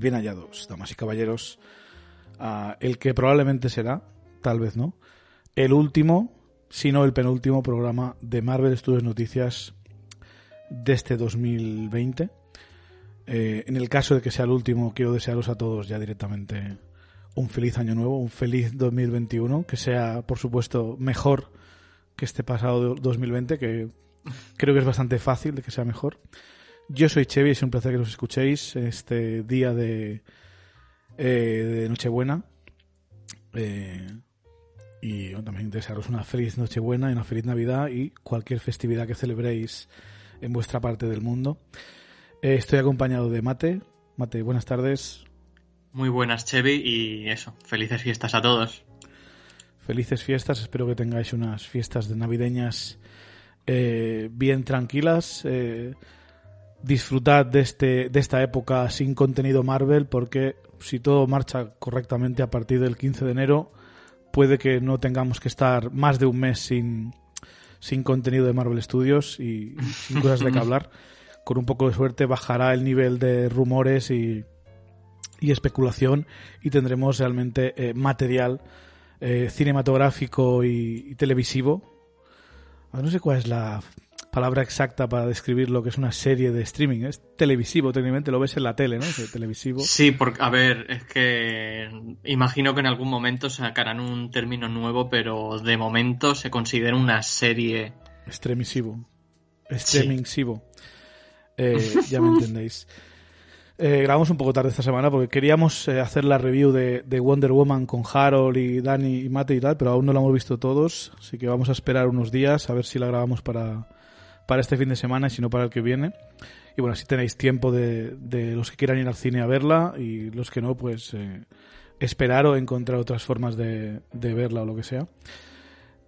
Bien hallados, damas y caballeros, a el que probablemente será, tal vez no, el último, si no el penúltimo programa de Marvel Studios Noticias de este 2020. Eh, en el caso de que sea el último, quiero desearos a todos ya directamente un feliz año nuevo, un feliz 2021, que sea, por supuesto, mejor que este pasado 2020, que creo que es bastante fácil de que sea mejor. Yo soy Chevy, es un placer que nos escuchéis este día de, eh, de Nochebuena. Eh, y bueno, también desearos una feliz Nochebuena y una feliz Navidad y cualquier festividad que celebréis en vuestra parte del mundo. Eh, estoy acompañado de Mate. Mate, buenas tardes. Muy buenas, Chevy, y eso, felices fiestas a todos. Felices fiestas, espero que tengáis unas fiestas de navideñas eh, bien tranquilas. Eh, disfrutad de, este, de esta época sin contenido Marvel porque si todo marcha correctamente a partir del 15 de enero puede que no tengamos que estar más de un mes sin, sin contenido de Marvel Studios y, sin cosas de que hablar. Con un poco de suerte bajará el nivel de rumores y, y especulación y tendremos realmente eh, material eh, cinematográfico y, y televisivo. No sé cuál es la palabra exacta para describir lo que es una serie de streaming. Es televisivo, técnicamente lo ves en la tele, ¿no? Es televisivo. Sí, porque, a ver, es que imagino que en algún momento sacarán un término nuevo, pero de momento se considera una serie. Extremisivo. Extremisivo. Eh, ya me entendéis. Eh, grabamos un poco tarde esta semana porque queríamos eh, hacer la review de, de Wonder Woman con Harold y Dani y Mate y tal, pero aún no la hemos visto todos, así que vamos a esperar unos días a ver si la grabamos para, para este fin de semana y si no para el que viene. Y bueno, así tenéis tiempo de, de los que quieran ir al cine a verla y los que no, pues eh, esperar o encontrar otras formas de, de verla o lo que sea.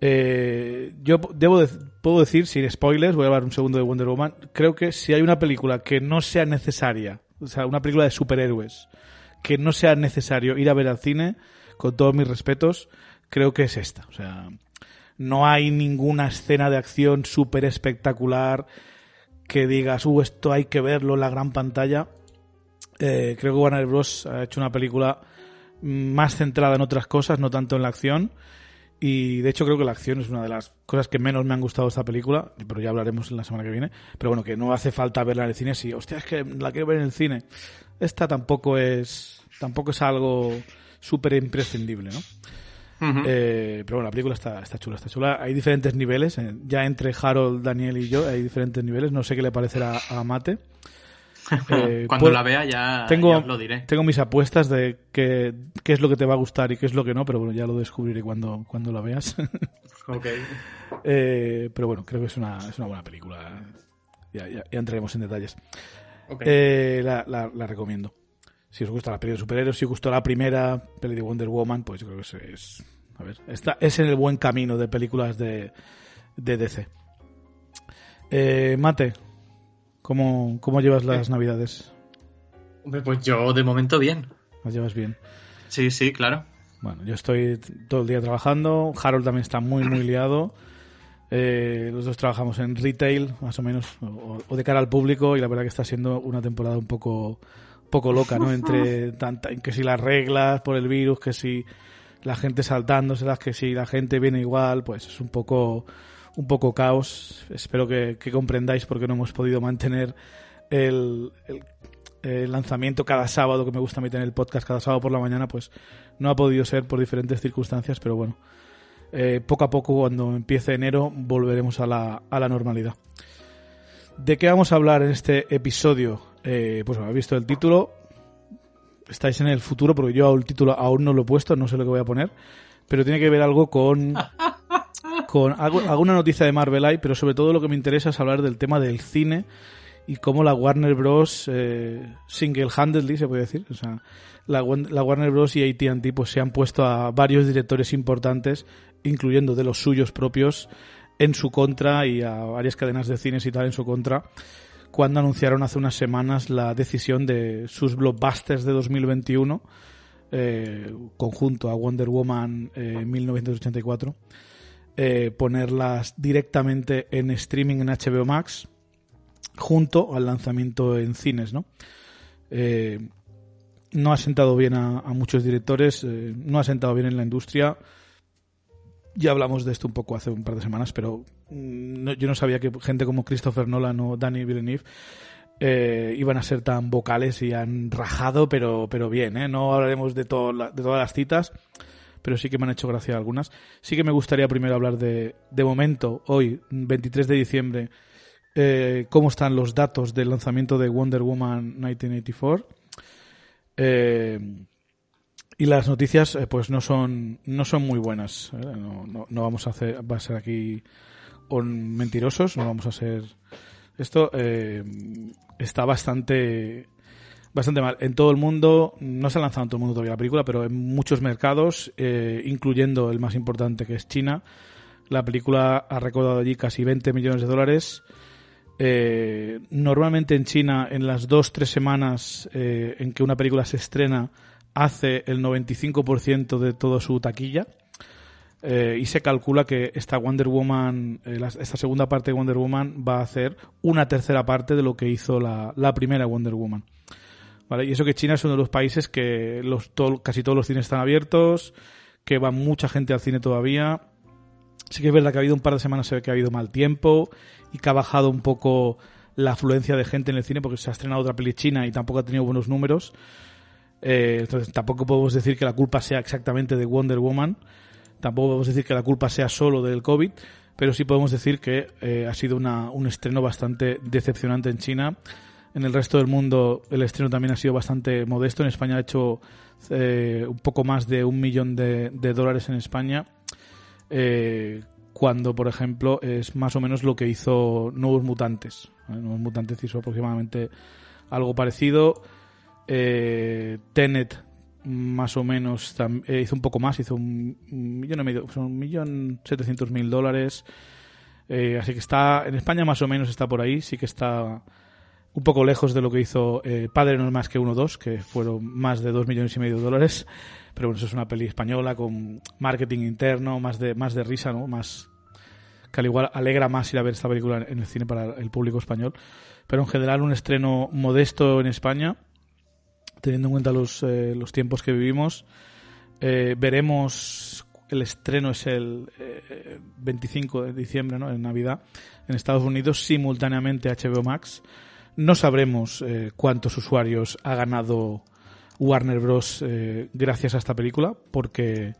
Eh, yo debo de- puedo decir, sin spoilers, voy a hablar un segundo de Wonder Woman. Creo que si hay una película que no sea necesaria, o sea, una película de superhéroes, que no sea necesario ir a ver al cine, con todos mis respetos, creo que es esta. O sea, no hay ninguna escena de acción súper espectacular que digas, uh, esto hay que verlo en la gran pantalla. Eh, creo que Warner Bros. ha hecho una película más centrada en otras cosas, no tanto en la acción. Y de hecho creo que la acción es una de las cosas que menos me han gustado de esta película, pero ya hablaremos en la semana que viene. Pero bueno, que no hace falta verla en el cine. Si, hostia, es que la quiero ver en el cine. Esta tampoco es, tampoco es algo súper imprescindible, ¿no? Eh, pero bueno, la película está, está chula, está chula. Hay diferentes niveles. eh, Ya entre Harold, Daniel y yo hay diferentes niveles. No sé qué le parecerá a Mate. Eh, Cuando puedo- la vea ya, tengo, ya os lo diré. tengo mis apuestas de qué, qué es lo que te va a gustar y qué es lo que no, pero bueno, ya lo descubriré cuando, cuando la veas. Ok. Eh, pero bueno, creo que es una, es una buena película. Ya, ya- ya entraremos en detalles. ok. Eh, la, la- la recomiendo. Si os gusta la peli de superhéroes, si os gustó la primera peli de Wonder Woman, pues yo creo que es, es- a ver, está, es en el buen camino de películas de, de DC. Mate, ¿cómo, ¿cómo llevas las navidades? Hombre, pues yo de momento bien. ¿Las llevas bien? Sí, sí, claro. Bueno, yo estoy todo el día trabajando. Harold también está muy, muy liado. Eh, los dos trabajamos en retail, más o menos, o, de cara al público, y la verdad que está siendo una temporada un poco, poco loca, ¿no? Entre tanta, que si las reglas por el virus, que si la gente saltándoselas, que si la gente viene igual, pues es un poco, un poco caos. Espero que, comprendáis por qué no hemos podido mantener el, lanzamiento cada sábado, que me gusta meter el podcast cada sábado por la mañana, pues no ha podido ser por diferentes circunstancias, pero bueno, eh, poco a poco, cuando empiece enero, volveremos a la, a la normalidad. ¿De qué vamos a hablar en este episodio? Eh, pues habéis visto el título, estáis en el futuro, porque yo el título aún no lo he puesto, no sé lo que voy a poner, pero tiene que ver algo con, con alguna noticia de Marvel hay, pero sobre todo lo que me interesa es hablar del tema del cine y cómo la Warner Bros. Eh, single-handedly, se puede decir, o sea, la, Warner Bros. y AT&T pues se han puesto a varios directores importantes, incluyendo de los suyos propios, en su contra y a varias cadenas de cines y tal en su contra, cuando anunciaron hace unas semanas la decisión de sus blockbusters de 2021, eh, conjunto a Wonder Woman 1984, eh, ponerlas directamente en streaming en HBO Max, junto al lanzamiento en cines, ¿no? Eh, no ha sentado bien a, muchos directores, eh, no ha sentado bien en la industria. Ya hablamos de esto un poco hace un par de semanas, pero mm, yo no sabía que gente como Christopher Nolan o Danny Villeneuve eh, iban a ser tan vocales y han rajado, pero, pero bien, ¿eh? No hablaremos de, de todas las citas, pero sí que me han hecho gracia algunas. Sí que me gustaría primero hablar de, de momento, hoy, 23 de diciembre, eh, cómo están los datos del lanzamiento de Wonder Woman 1984 eh, y las noticias eh, pues no son no son muy buenas. ¿eh? No, no, vamos a hacer va a ser aquí mentirosos, no vamos a ser esto está bastante bastante mal. En todo el mundo, no se ha lanzado en todo el mundo todavía la película, pero en muchos mercados, incluyendo el más importante que es China, la película ha recaudado allí casi 20 millones de dólares eh, normalmente en China, en las dos, tres semanas eh, en que una película se estrena, hace el 95% de toda su taquilla. Eh, y se calcula que esta Wonder Woman, esta segunda parte de Wonder Woman va a hacer una tercera parte de lo que hizo la, primera Wonder Woman. Y eso que China es uno de los países que los, casi todos los cines están abiertos, que va mucha gente al cine todavía. Sí que es verdad que ha habido un par de semanas que ha habido mal tiempo y que ha bajado un poco la afluencia de gente en el cine porque se ha estrenado otra peli china y tampoco ha tenido buenos números. Eh, entonces tampoco podemos decir que la culpa sea exactamente de Wonder Woman, tampoco podemos decir que la culpa sea solo del COVID, pero sí podemos decir que eh, ha sido una, un estreno bastante decepcionante en China. En el resto del mundo el estreno también ha sido bastante modesto. En España ha hecho eh, un poco más de un millón de, dólares en España. Eh, cuando, por ejemplo, es más o menos lo que hizo Nuevos Mutantes. Nuevos Mutantes hizo aproximadamente algo parecido. Eh, Tenet, más o menos, eh, hizo un poco más, hizo un, millón y medio, son un millón setecientos mil dólares. Así que está, en España más o menos está por ahí, sí que está un poco lejos de lo que hizo Padre no es más que uno dos, que fueron más de dos millones y medio de dólares. Pero bueno, eso es una peli española con marketing interno, más de, más de risa, ¿no? Más, que al igual alegra más ir a ver esta película en el cine para el público español. Pero en general un estreno modesto en España, teniendo en cuenta los, eh, los tiempos que vivimos. Eh, veremos, el estreno es el 25 eh, de diciembre, ¿no? en Navidad, en Estados Unidos, simultáneamente HBO Max. No sabremos cuántos usuarios ha ganado Warner Bros. gracias a esta película, porque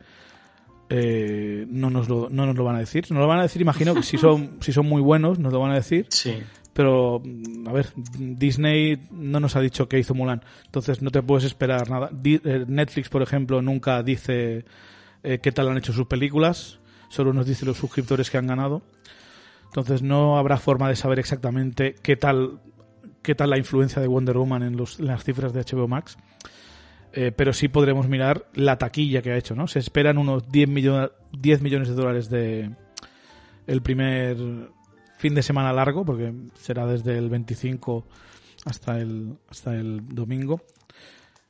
eh, no, nos lo, no nos lo van a decir. Nos lo van a decir, imagino que si son, si son muy buenos, nos lo van a decir. Sí. Pero, mm, a ver, Disney no nos ha dicho que hizo Mulan. Entonces no te puedes esperar nada. Eh, Netflix, por ejemplo, nunca dice eh, qué tal han hecho sus películas. Solo nos dice los suscriptores que han ganado. Entonces no habrá forma de saber exactamente qué tal, qué tal la influencia de Wonder Woman en, los, en las cifras de HBO Max. Eh, pero sí podremos mirar la taquilla que ha hecho, ¿no? Se esperan unos 10, millones 10 millones de dólares de el primer fin de semana largo, porque será desde el 25 hasta el, hasta el domingo.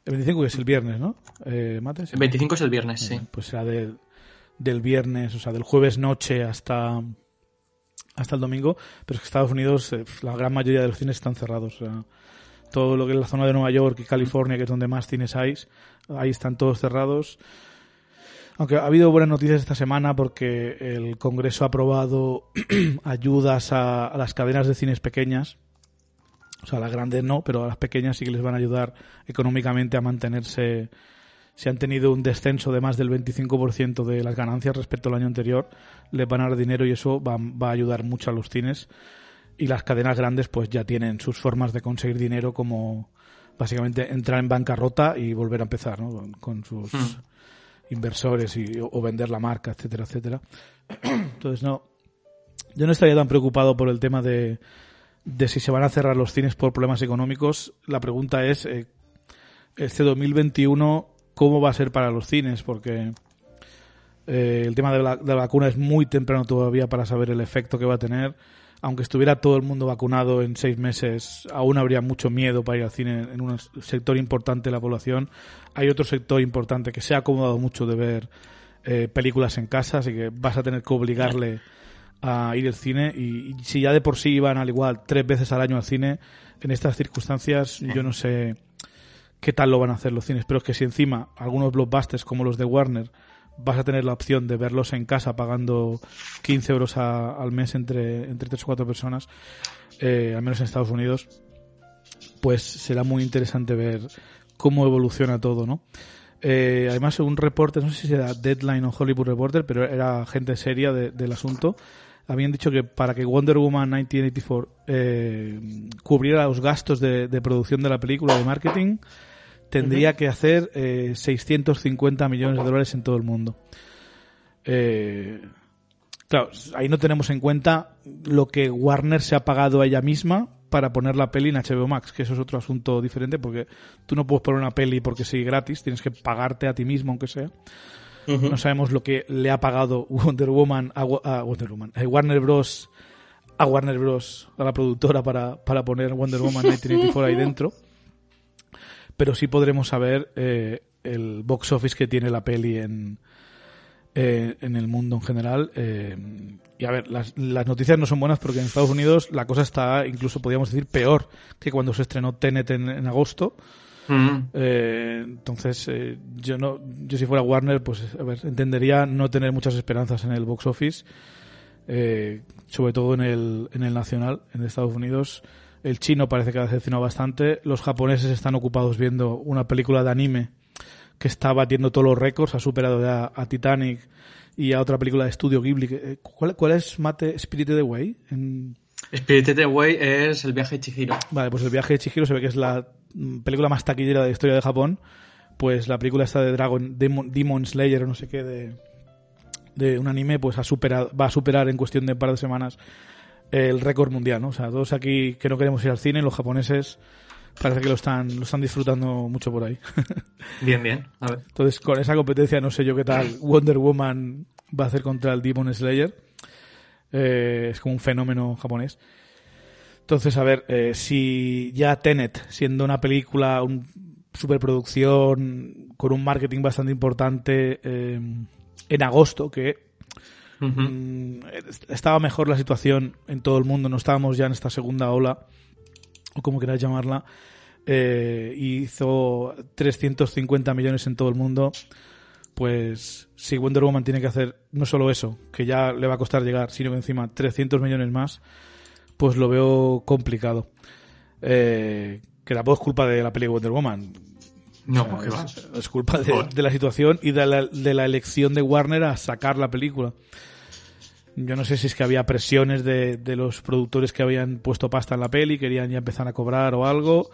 El 25 es el viernes, ¿no? Eh, El 25 es el viernes, sí. Pues será del viernes, o sea, del jueves noche hasta hasta el domingo, pero es que Estados Unidos, eh, la gran mayoría de los cines están cerrados. Todo lo que es la zona de Nueva York y California, que es donde más cines hay, ahí están todos cerrados. Aunque ha habido buenas noticias esta semana porque el Congreso ha aprobado ayudas a, a las cadenas de cines pequeñas. O sea, a las grandes no, pero a las pequeñas sí que les van a ayudar económicamente a mantenerse. Si han tenido un descenso de más del 25% de las ganancias respecto al año anterior, les van a dar dinero y eso va, va a ayudar mucho a los cines. Y las cadenas grandes pues ya tienen sus formas de conseguir dinero como básicamente entrar en bancarrota y volver a empezar ¿no? con, sus Hmm. inversores y, o vender la marca, etcétera, etcétera. Entonces no, yo no estaría tan preocupado por el tema de, de si se van a cerrar los cines por problemas económicos. La pregunta es, eh, este 2021, ¿cómo va a ser para los cines? Porque eh, el tema de la, de la vacuna es muy temprano todavía para saber el efecto que va a tener. Aunque estuviera todo el mundo vacunado en seis meses, aún habría mucho miedo para ir al cine en un sector importante de la población. Hay otro sector importante que se ha acomodado mucho de ver eh, películas en casa, así que vas a tener que obligarle a ir al cine. Y, y si ya de por sí iban al igual tres veces al año al cine, en estas circunstancias yo no sé qué tal lo van a hacer los cines. Pero es que si encima algunos blockbusters como los de Warner vas a tener la opción de verlos en casa pagando 15 euros a- al mes entre, entre 3 o 4 personas, eh, al menos en Estados Unidos, pues será muy interesante ver cómo evoluciona todo, ¿no? Eh, además, un reporter, no sé si era Deadline o Hollywood Reporter, pero era gente seria de- del asunto, habían dicho que para que Wonder Woman 1984 eh, cubriera los gastos de, de producción de la película de marketing, tendría que hacer eh, 650 millones de dólares en todo el mundo. Eh, claro, ahí no tenemos en cuenta lo que Warner se ha pagado a ella misma para poner la peli en HBO Max, que eso es otro asunto diferente, porque tú no puedes poner una peli porque sí gratis, tienes que pagarte a ti mismo, aunque sea. No sabemos lo que le ha pagado Wonder Woman a, a Wonder Woman, eh, Warner Bros. a Warner Bros. a la productora para, para poner Wonder Woman 1984 ahí dentro. Pero sí podremos saber eh, el box office que tiene la peli en, eh, en el mundo en general. eh, y a ver, las, las noticias no son buenas porque en Estados Unidos la cosa está, incluso podríamos decir, peor que cuando se estrenó Tenet en, en agosto. Mm. Eh, entonces, eh, yo no, yo si fuera Warner, pues a ver, entendería no tener muchas esperanzas en el box office, eh, sobre todo en el, en el nacional, en Estados Unidos. El chino parece que ha decepcionado bastante. Los japoneses están ocupados viendo una película de anime que está batiendo todos los récords, ha superado ya a Titanic y a otra película de estudio Ghibli. ¿Cuál, cuál es Mate Spirited Away? En, Spirited Away es el viaje de Chihiro. Vale, pues el viaje de Chihiro se ve que es la mm, película más taquillera de la historia de Japón. Pues la película esta de Dragon, Demon, Demon Slayer o no sé qué, de, de un anime, pues ha superado, va a superar en cuestión de un par de semanas el récord mundial, ¿no? O sea, todos aquí que no queremos ir al cine, los japoneses parece que lo están, lo están disfrutando mucho por ahí. Bien, bien. A ver. Entonces, con esa competencia, no sé yo qué tal Wonder Woman va a hacer contra el Demon Slayer. Eh, es como un fenómeno japonés. Entonces, a ver, eh, si ya Tenet, siendo una película, un superproducción, con un marketing bastante importante, eh, en agosto, que Mm, estaba mejor la situación en todo el mundo, no estábamos ya en esta segunda ola, o como queráis llamarla, eh, hizo 350 millones en todo el mundo, pues si Wonder Woman tiene que hacer no solo eso, que ya le va a costar llegar, sino que encima 300 millones más, pues lo veo complicado. Eh, que tampoco es culpa de la peli de Wonder Woman. No, es, es culpa de, de la situación y de la, de la elección de Warner a sacar la película. Yo no sé si es que había presiones de, de los productores que habían puesto pasta en la peli, querían ya empezar a cobrar o algo.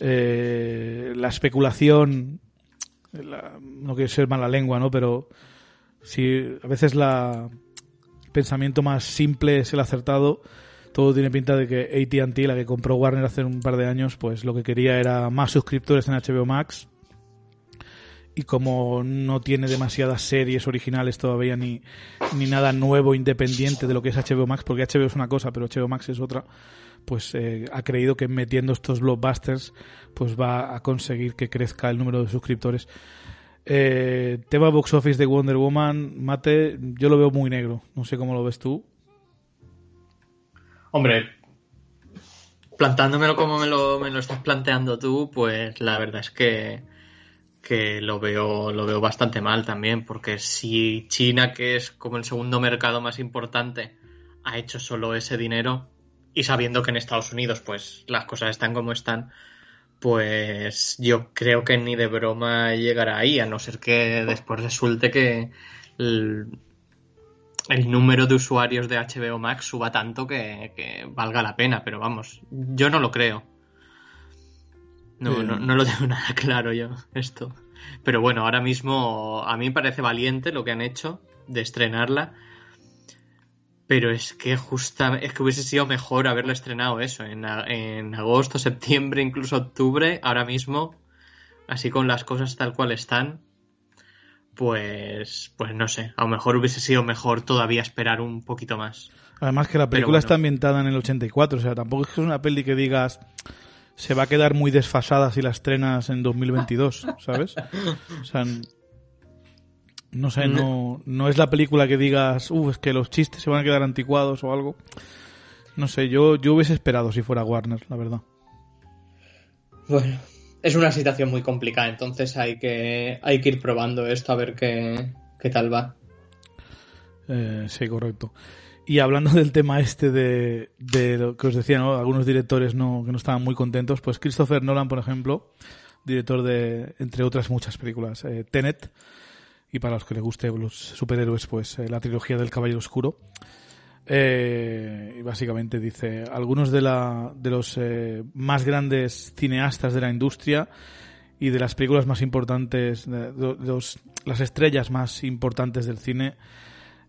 Eh, la especulación, la- no quiero ser mala lengua, ¿no? Pero si a veces la, el pensamiento más simple es el acertado, todo tiene pinta de que AT&T, la que compró Warner hace un par de años, pues lo que quería era más suscriptores en HBO Max. Y como no tiene demasiadas series originales todavía ni, ni nada nuevo independiente de lo que es HBO Max, porque HBO es una cosa, pero HBO Max es otra, pues eh, ha creído que metiendo estos blockbusters pues va a conseguir que crezca el número de suscriptores. Eh, tema box office de Wonder Woman, Mate, yo lo veo muy negro. No sé cómo lo ves tú. Hombre, plantándomelo como me lo, me lo estás planteando tú, pues la verdad es que, que lo veo, lo veo bastante mal también, porque si China, que es como el segundo mercado más importante, ha hecho solo ese dinero, y sabiendo que en Estados Unidos, pues las cosas están como están, pues yo creo que ni de broma llegará ahí, a no ser que después resulte que el, número de usuarios de HBO Max suba tanto que, que, valga la pena, pero vamos, yo no lo creo. No, no, no, lo tengo nada claro yo, esto. Pero bueno, ahora mismo a mí me parece valiente lo que han hecho de estrenarla. Pero es que justa, es que hubiese sido mejor haberlo estrenado eso en, en agosto, septiembre, incluso octubre. Ahora mismo, así con las cosas tal cual están, pues, pues no sé, a lo mejor hubiese sido mejor todavía esperar un poquito más. Además que la película bueno. está ambientada en el 84, o sea, tampoco es que es una peli que digas se va a quedar muy desfasada si la estrenas en 2022, ¿sabes? O sea, no sé, no, no es la película que digas, uff, es que los chistes se van a quedar anticuados o algo. No sé, yo, yo hubiese esperado si fuera Warner, la verdad. Bueno, es una situación muy complicada, entonces hay que, hay que ir probando esto a ver qué, qué tal va. Eh, sí, correcto. Y hablando del tema este de, de lo que os decía, ¿no? Algunos directores no, que no estaban muy contentos, pues Christopher Nolan, por ejemplo, director de, entre otras muchas películas, eh, Tenet, y para los que les guste los superhéroes, pues eh, la trilogía del Caballero Oscuro. Eh, y básicamente dice, algunos de, la, de los eh, más grandes cineastas de la industria y de las películas más importantes, de, de los, las estrellas más importantes del cine,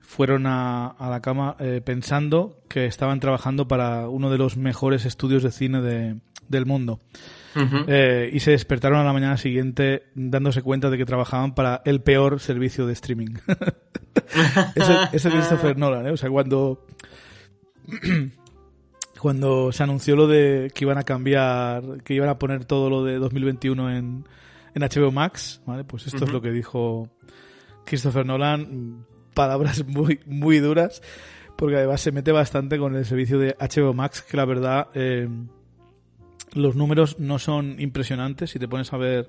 fueron a, a la cama eh, pensando que estaban trabajando para uno de los mejores estudios de cine de, del mundo. Uh -huh. y se despertaron a la mañana siguiente dándose cuenta de que trabajaban para el peor servicio de streaming. ese, ese Christopher Nolan, ¿eh? O sea, cuando cuando se anunció lo de que iban a cambiar, que iban a poner todo lo de 2021 en, en HBO Max, ¿vale? Pues esto uh -huh. es lo que dijo Christopher Nolan, palabras muy, muy duras, porque además se mete bastante con el servicio de HBO Max, que la verdad eh, los números no son impresionantes si te pones a ver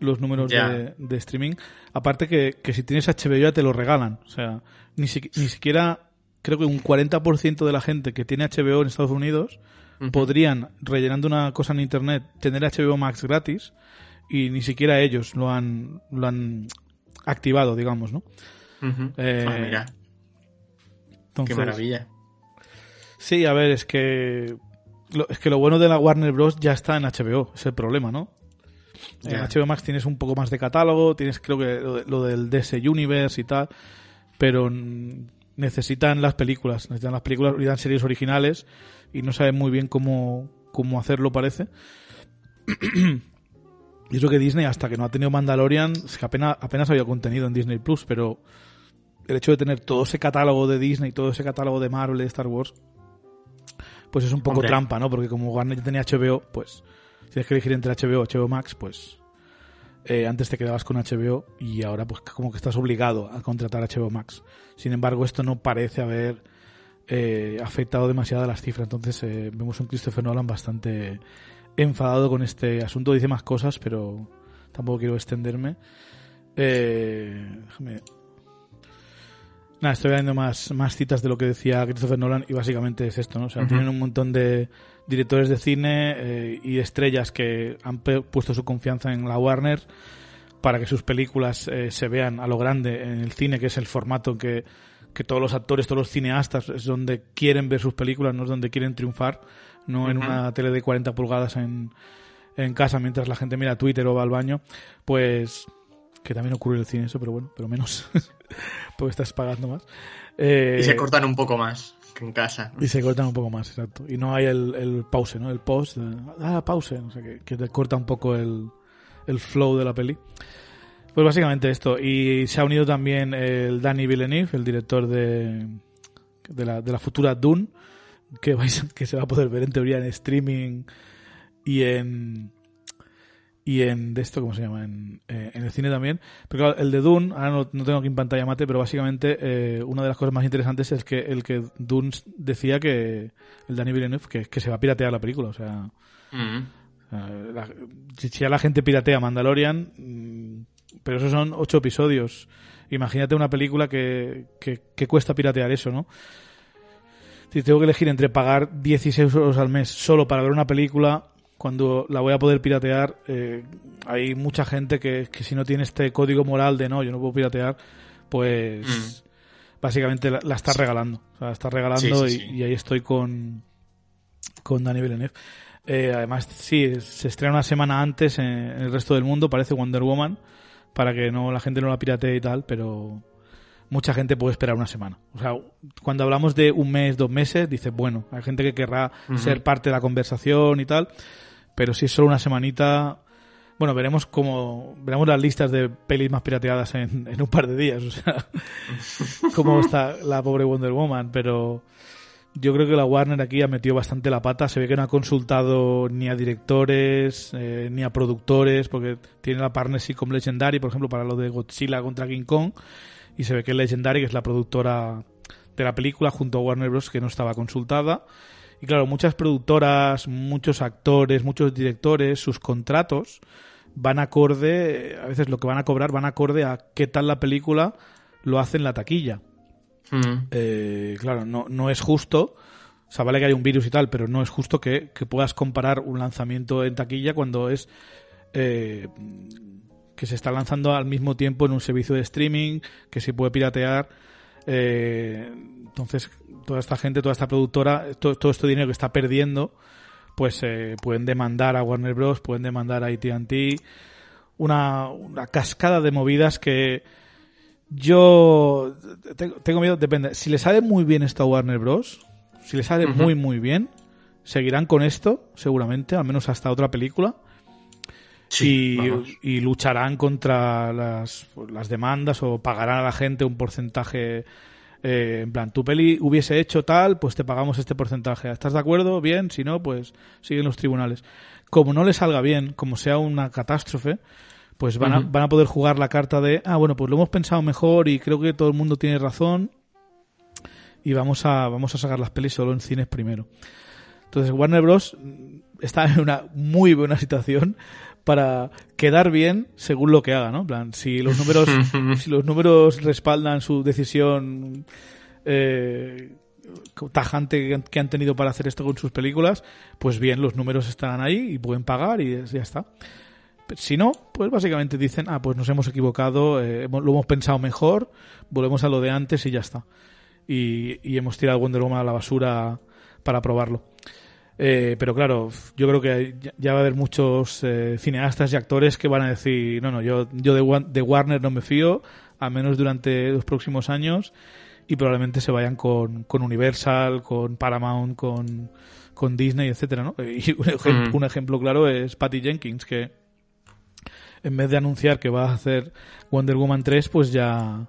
los números yeah. de, de, streaming. Aparte que, que, si tienes HBO ya te lo regalan. O sea, ni, si, ni siquiera creo que un 40% de la gente que tiene HBO en Estados Unidos uh -huh. podrían, rellenando una cosa en Internet, tener HBO Max gratis y ni siquiera ellos lo han, lo han activado, digamos, ¿no? Uh -huh. eh, ah, mira. Entonces, Qué maravilla. Sí, a ver, es que lo, es que lo bueno de la Warner Bros. ya está en HBO, es el problema, ¿no? Yeah. En HBO Max tienes un poco más de catálogo, tienes creo que lo, lo, del DS Universe y tal, pero necesitan las películas, necesitan las películas y dan series originales y no saben muy bien cómo, cómo hacerlo, parece. y eso que Disney, hasta que no ha tenido Mandalorian, es que apenas, apenas había contenido en Disney Plus, pero el hecho de tener todo ese catálogo de Disney, todo ese catálogo de Marvel, de Star Wars, pues es un poco Hombre. trampa, ¿no? Porque como Warner ya tenía HBO, pues si tienes que elegir entre HBO o HBO Max, pues eh, antes te quedabas con HBO y ahora pues como que estás obligado a contratar HBO Max. Sin embargo, esto no parece haber eh, afectado demasiado las cifras. Entonces eh, vemos un Christopher Nolan bastante enfadado con este asunto. Dice más cosas, pero tampoco quiero extenderme. Eh, déjame Nada, estoy viendo más, más citas de lo que decía Christopher Nolan y básicamente es esto, ¿no? O sea, uh -huh. tienen un montón de directores de cine eh, y estrellas que han puesto su confianza en la Warner para que sus películas eh, se vean a lo grande en el cine, que es el formato que, que todos los actores, todos los cineastas es donde quieren ver sus películas, no es donde quieren triunfar, no uh -huh. en una tele de 40 pulgadas en, en casa mientras la gente mira Twitter o va al baño, pues que también ocurre en el cine eso, pero bueno, pero menos, porque estás pagando más. Eh, y se cortan un poco más que en casa. Y se cortan un poco más, exacto. Y no hay el, el pause, ¿no? El post, ah, pause, no sé, que, que te corta un poco el, el flow de la peli. Pues básicamente esto. Y se ha unido también el Danny Villeneuve, el director de, de, la, de la futura Dune, que, vais, que se va a poder ver en teoría en streaming y en y en de esto, ¿cómo se llama? En, eh, en el cine también. Pero claro, el de Dune, ahora no, no tengo aquí en pantalla mate, pero básicamente eh, una de las cosas más interesantes es que el que Dune decía que, el Danny Villeneuve, que, que se va a piratear la película, o sea... Mm. Eh, la- si si ya la gente piratea Mandalorian, mm, pero esos son ocho episodios. Imagínate una película que, que, que cuesta piratear eso, ¿no? Si tengo que elegir entre pagar 16 euros al mes solo para ver una película, cuando la voy a poder piratear, eh, hay mucha gente que, que si no tiene este código moral de no, yo no puedo piratear, pues básicamente la, la está regalando. O sea, la está regalando Sí, sí, y, ahí estoy con, con Dani Villeneuve. Eh, además, sí, se estrena una semana antes en, en el resto del mundo, parece Wonder Woman, para que no la gente no la piratee y tal, pero mucha gente puede esperar una semana. O sea, cuando hablamos de un mes, dos meses, dices, bueno, hay gente que querrá ser parte de la conversación y tal, pero si es solo una semanita, bueno, veremos cómo, veremos las listas de pelis más pirateadas en, en un par de días, o sea, cómo está la pobre Wonder Woman, pero yo creo que la Warner aquí ha metido bastante la pata. Se ve que no ha consultado ni a directores, eh, ni a productores, porque tiene la partnership con Legendary, por ejemplo, para lo de Godzilla contra King Kong. Y se ve que Legendary, que es la productora de la película, junto a Warner Bros., que no estaba consultada. Y claro, muchas productoras, muchos actores, muchos directores, sus contratos van acorde, a veces lo que van a cobrar van acorde a qué tal la película lo hace en la taquilla. Mm. Eh, claro, no, no es justo. O sea, vale que hay un virus y tal, pero no es justo que, que puedas comparar un lanzamiento en taquilla cuando es eh, que se está lanzando al mismo tiempo en un servicio de streaming, que se puede piratear. Eh, entonces, toda esta gente, toda esta productora, todo, todo este dinero que está perdiendo, pues eh, pueden demandar a Warner Bros., pueden demandar a AT&T, una, una cascada de movidas que yo tengo, tengo miedo, depende. Si le sale muy bien esto a Warner Bros., si le sale muy, muy bien, seguirán con esto, seguramente, al menos hasta otra película. Sí, y, y lucharán contra las, las demandas o pagarán a la gente un porcentaje. Eh, en plan, tu peli hubiese hecho tal, pues te pagamos este porcentaje. ¿Estás de acuerdo? Bien, si no, pues siguen los tribunales. Como no le salga bien, como sea una catástrofe, pues van, a, van a poder jugar la carta de, ah, bueno, pues lo hemos pensado mejor y creo que todo el mundo tiene razón y vamos a, vamos a sacar las pelis solo en cines primero. Entonces Warner Bros. está en una muy buena situación para quedar bien según lo que haga, ¿no? En plan, si los números, si los números respaldan su decisión eh, tajante que han- tenido para hacer esto con sus películas, pues bien, los números estarán ahí y pueden pagar y ya está. Si no, pues básicamente dicen, ah, pues nos hemos equivocado, eh, hemos- lo hemos pensado mejor, volvemos a lo de antes y ya está. Y, y hemos tirado Wonder Woman a la basura para probarlo. Eh, pero claro, yo creo que ya- va a haber muchos eh, cineastas y actores que van a decir, no, no, yo, yo de, Wa- de Warner no me fío, a menos durante los próximos años, y probablemente se vayan con, con Universal, con Paramount, con, con Disney, etcétera, ¿no? Y un, ejem- Mm. un ejemplo claro es Patty Jenkins, que en vez de anunciar que va a hacer Wonder Woman 3, pues ya,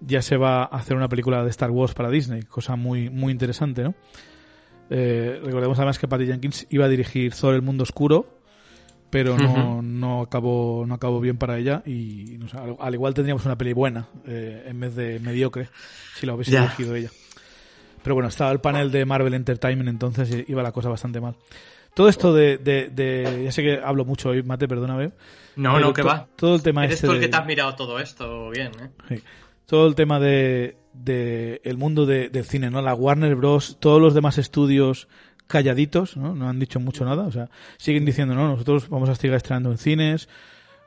ya se va a hacer una película de Star Wars para Disney, cosa muy, muy interesante, ¿no? Eh, recordemos además que Patty Jenkins iba a dirigir Thor el mundo oscuro, pero no, no acabó no acabó bien para ella y no sé, al, al igual tendríamos una peli buena eh, en vez de mediocre si la hubiese Ya. dirigido ella. Pero bueno, estaba el panel de Marvel Entertainment, entonces iba la cosa bastante mal. Todo esto de, de, de- ya sé que hablo mucho hoy, Mate, perdóname. No, no, que va. Todo el tema Eres este tú el de- que te has mirado todo esto bien, ¿eh? Sí. Todo el tema de, de el mundo de- del cine, ¿no? La Warner Bros., todos los demás estudios calladitos, ¿no? No han dicho mucho nada, o sea, siguen diciendo, no, nosotros vamos a seguir estrenando en cines,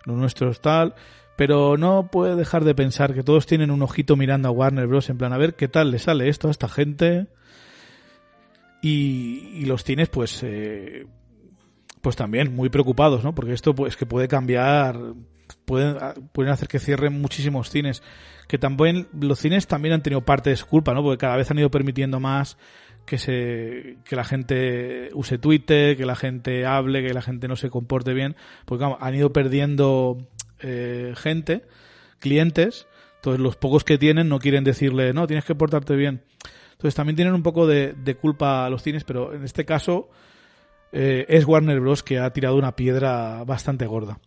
los nuestros tal, pero no puede dejar de pensar que todos tienen un ojito mirando a Warner Bros. en plan, a ver qué tal le sale esto a esta gente. Y, y los cines, pues, eh, pues también muy preocupados, ¿no? Porque esto, pues, que puede cambiar, pueden, pueden hacer que cierren muchísimos cines. Que también los cines también han tenido parte de culpa, ¿no? Porque cada vez han ido permitiendo más que se que la gente use Twitter, que la gente hable, que la gente no se comporte bien, porque claro, han ido perdiendo eh, gente, clientes, entonces los pocos que tienen no quieren decirle, no, tienes que portarte bien. Entonces también tienen un poco de, de culpa a los cines, pero en este caso eh, es Warner Bros. que ha tirado una piedra bastante gorda.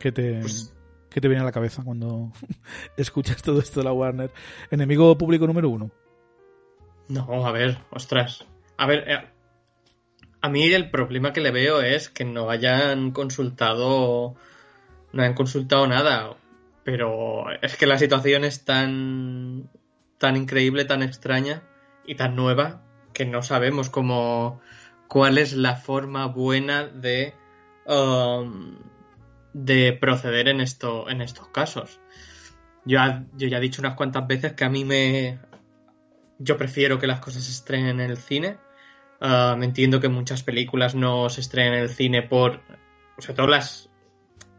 ¿Qué te, Pues- ¿qué te viene a la cabeza cuando escuchas todo esto de la Warner? Enemigo público número uno. No, a ver, ostras. A ver, eh, a mí el problema que le veo es que no hayan consultado, no hayan consultado nada. Pero es que la situación es tan, tan increíble, tan extraña y tan nueva que no sabemos cómo, cuál es la forma buena de, um, de proceder en esto, en estos casos. Yo, ya- he dicho unas cuantas veces que a mí me, yo prefiero que las cosas se estrenen en el cine. Me entiendo que muchas películas no se estrenen en el cine por. Sobre todo las.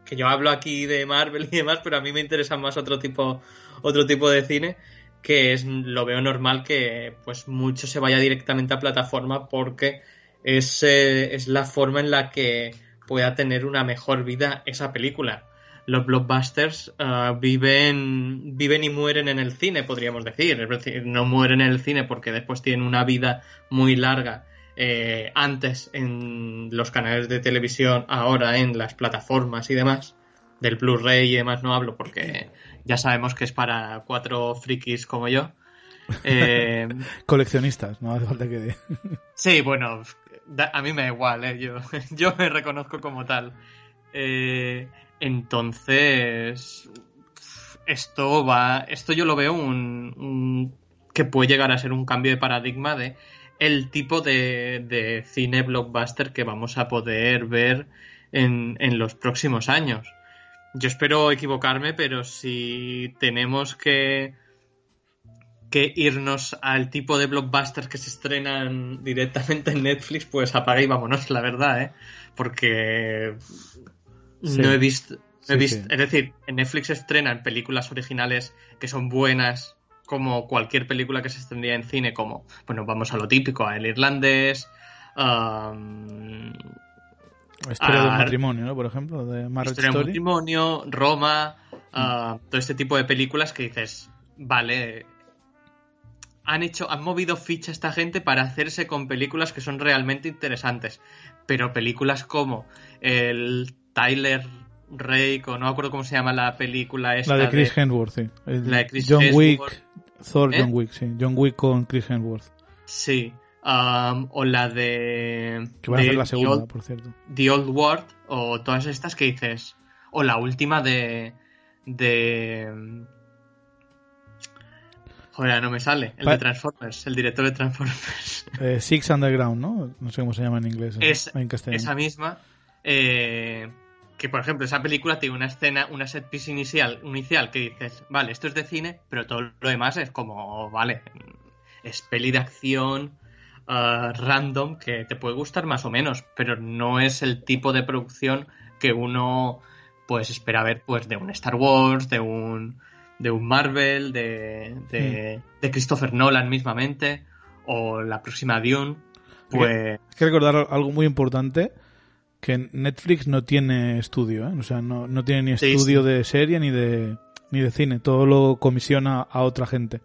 Que yo hablo aquí de Marvel y demás, pero a mí me interesan más otro tipo, otro tipo de cine. Que es. Lo veo normal que pues mucho se vaya directamente a plataforma porque es, eh, es la forma en la que pueda tener una mejor vida esa película los blockbusters ah, viven, viven y mueren en el cine, podríamos decir. Es decir, no mueren en el cine porque después tienen una vida muy larga eh, antes en los canales de televisión, ahora en las plataformas y demás. Del Blu-ray y demás no hablo porque ya sabemos que es para cuatro frikis como yo. Eh, Coleccionistas, no hace falta que... Sí, bueno, a mí me da igual, ¿eh? yo, yo me reconozco como tal. Eh, entonces, esto va, esto yo lo veo un, un- que puede llegar a ser un cambio de paradigma de el tipo de, de cine blockbuster que vamos a poder ver en, en los próximos años. Yo espero equivocarme, pero si tenemos que que irnos al tipo de blockbusters que se estrenan directamente en Netflix, pues apaga y vámonos, la verdad, ¿eh? Porque Sí. no he visto... no he Sí, visto- sí. Es decir, en Netflix estrenan películas originales que son buenas, como cualquier película que se estrenía en cine, como, bueno, vamos a lo típico, a El Irlandés, um, Historia de un Ah, matrimonio, ¿no? Por ejemplo, de Marriage Historia de un Story. matrimonio, Roma, ah, todo este tipo de películas que dices, vale, han hecho, han movido ficha esta gente para hacerse con películas que son realmente interesantes. Pero películas como el Tyler Rake, o no me acuerdo cómo se llama la película esta La de Chris Hemsworth, sí. El La de Chris John Hemsworth. Wick, Thor, ¿Eh? John Wick, sí. John Wick con Chris Hemsworth. Sí. um, o la de. Que van a de hacer la The segunda, Old- por cierto. The Old World o todas estas que dices. O la última de. de. Joder, no me sale. El Pa- de Transformers, el director de Transformers. Eh, Six Underground, ¿no? No sé cómo se llama en inglés. Es- en castellano. Esa misma. eh, que por ejemplo, esa película tiene una escena, una set piece inicial, inicial que dices, vale, esto es de cine, pero todo lo demás es como, vale, es peli de acción ah, random que te puede gustar más o menos, pero no es el tipo de producción que uno pues espera ver pues de un Star Wars, de un de un Marvel, de, de, de Christopher Nolan mismamente, o la próxima Dune, pues Hay que recordar algo muy importante, que Netflix no tiene estudio, ¿eh? O sea, no, no tiene ni estudio sí. de serie ni de, ni de cine. Todo lo comisiona a otra gente.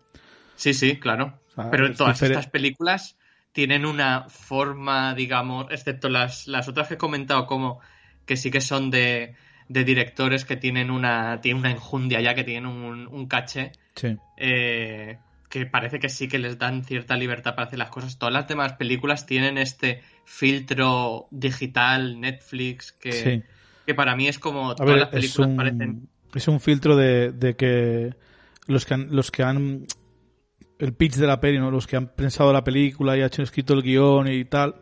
Sí, sí, claro. O sea, Pero todas estas películas tienen una forma, digamos, excepto las, las otras que he comentado, como que sí que son de, de directores que tienen una, tienen una enjundia ya, que tienen un, un caché, Sí. eh, que parece que sí que les dan cierta libertad para hacer las cosas. Todas las demás películas tienen este filtro digital, Netflix, que, Sí. que para mí es como todas ver, las es películas un, parecen... es un filtro de, de que los que han, los que han el pitch de la peli, ¿no? Los que han pensado la película y han escrito el guion y tal,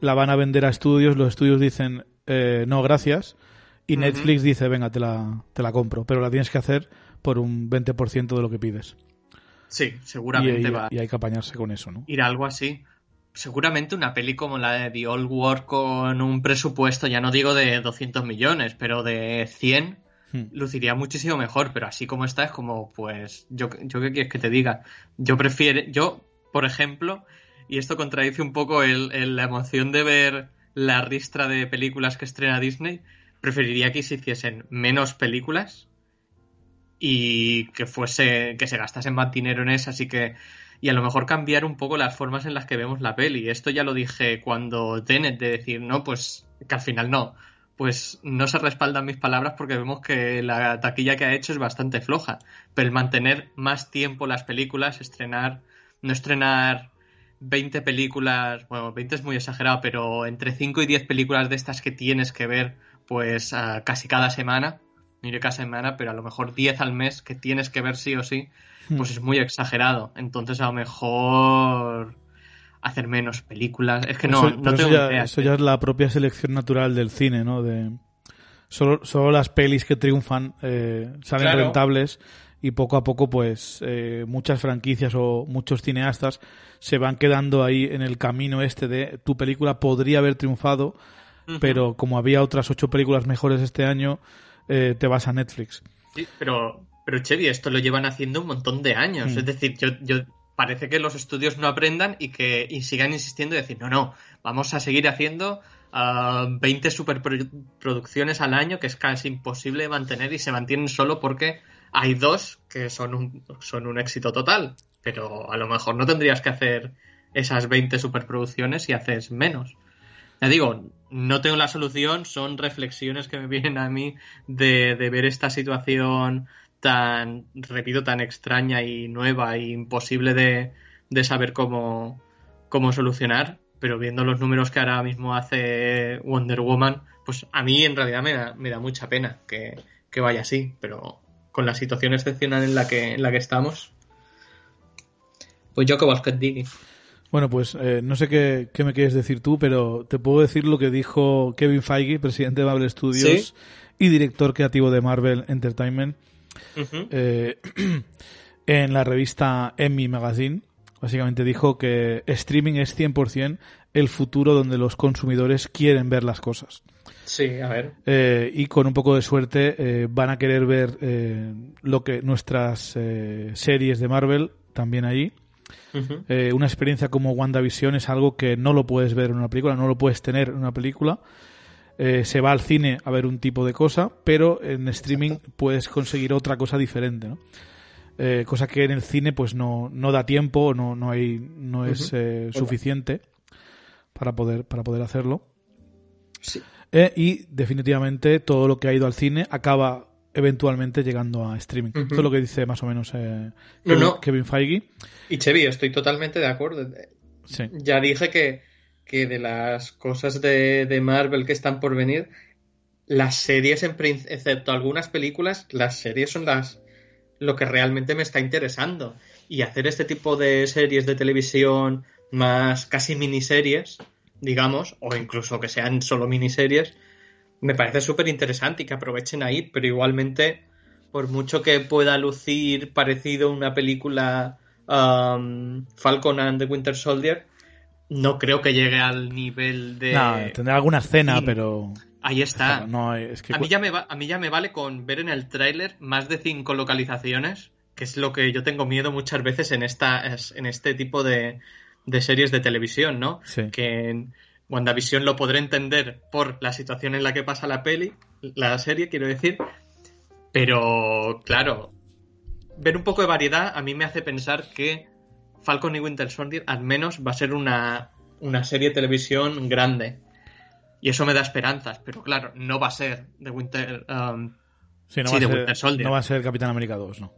la van a vender a estudios, los estudios dicen eh, no, gracias, y. Netflix dice, venga, te la, te la compro, pero la tienes que hacer por un 20% de lo que pides. Sí, Y, seguramente y- va. y hay que apañarse con eso, ¿no? ir a algo así. Seguramente una peli como la de The Old War con un presupuesto, ya no digo de 200 millones, pero de 100, Hmm. luciría muchísimo mejor. Pero así como está, es como, pues, yo, yo qué quieres que te diga. Yo prefiero, yo, por ejemplo, y esto contradice un poco el, el- la emoción de ver la ristra de películas que estrena Disney, preferiría que se hiciesen menos películas y que fuese que se gastasen más dinero en esas y que y a lo mejor cambiar un poco las formas en las que vemos la peli. Esto ya lo dije cuando Tenet, de decir, no, pues que al final no. Pues no se respaldan mis palabras porque vemos que la taquilla que ha hecho es bastante floja. Pero el mantener más tiempo las películas, estrenar, no estrenar 20 películas, bueno, 20 es muy exagerado, pero entre 5 y 10 películas de estas que tienes que ver, pues casi cada semana, mire cada semana, pero a lo mejor 10 al mes que tienes que ver sí o sí, hmm. pues es muy exagerado. Entonces a lo mejor hacer menos películas. Es que no, eso, no tengo ya, Eso ya es la propia selección natural del cine, ¿no? De solo, solo las pelis que triunfan eh, salen rentables y poco a poco pues eh, muchas franquicias o muchos cineastas se van quedando ahí en el camino este de tu película podría haber triunfado pero como había otras ocho películas mejores este año eh, te vas a Netflix sí pero pero Chevy esto lo llevan haciendo un montón de años mm. es decir yo, yo parece que los estudios no aprendan y que y sigan insistiendo y decir no no vamos a seguir haciendo 20 ah, superproducciones al año que es casi imposible mantener y se mantienen solo porque hay dos que son un, son un éxito total, pero a lo mejor no tendrías que hacer esas 20 superproducciones y haces menos. Ya digo, no tengo la solución, son reflexiones que me vienen a mí de, ver esta situación tan, repito, tan extraña y nueva e imposible de, de saber cómo, cómo solucionar, pero viendo los números que ahora mismo hace Wonder Woman, pues a mí en realidad me da, me da mucha pena que, que vaya así, pero con la situación excepcional en la que, en la que estamos. Pues yo que vos que diga. Bueno, pues eh, no sé qué, me quieres decir tú, pero te puedo decir lo que dijo Kevin Feige, presidente de Marvel Studios y director creativo de Marvel Entertainment, eh, en la revista Emmy Magazine. Básicamente dijo que streaming es 100% el futuro donde los consumidores quieren ver las cosas. Sí, a ver. Eh, y con un poco de suerte eh, van a querer ver lo que nuestras series de Marvel también allí. Una experiencia como WandaVision es algo que no lo puedes ver en una película, no lo puedes tener en una película. se va al cine a ver un tipo de cosa, pero en streaming puedes conseguir otra cosa diferente, ¿no? cosa que en el cine pues no, no da tiempo, no, no hay, no es suficiente para poder, para poder hacerlo. Sí. Eh, y definitivamente todo lo que ha ido al cine acaba eventualmente llegando a streaming. Esto es lo que dice más o menos eh, Kevin, Feige. Y Chevy, estoy totalmente de acuerdo. Ya dije que, que de las cosas de, de, Marvel que están por venir, las series, en, excepto algunas películas, las series son las lo que realmente me está interesando. Y hacer este tipo de series de televisión más casi miniseries, digamos, o incluso que sean solo miniseries, me parece súper interesante y que aprovechen ahí, pero igualmente, por mucho que pueda lucir parecido a una película um, Falcon and the Winter Soldier, no creo que llegue al nivel de... No, tendrá alguna escena, pero... Ahí está. No, es que... a, mí ya me a mí ya me vale con ver en el tráiler más de cinco localizaciones, que es lo que yo tengo miedo muchas veces en, esta, en este tipo de, de series de televisión, ¿no? Que en WandaVision lo podré entender por la situación en la que pasa la peli, la serie, quiero decir. Pero, claro, ver un poco de variedad a mí me hace pensar que Falcon y Winter Soldier al menos va a ser una, una serie de televisión grande. Y eso me da esperanzas, pero claro, no va a ser de Winter, um, sí, no de Winter Soldier. No va a ser Capitán América 2, ¿no?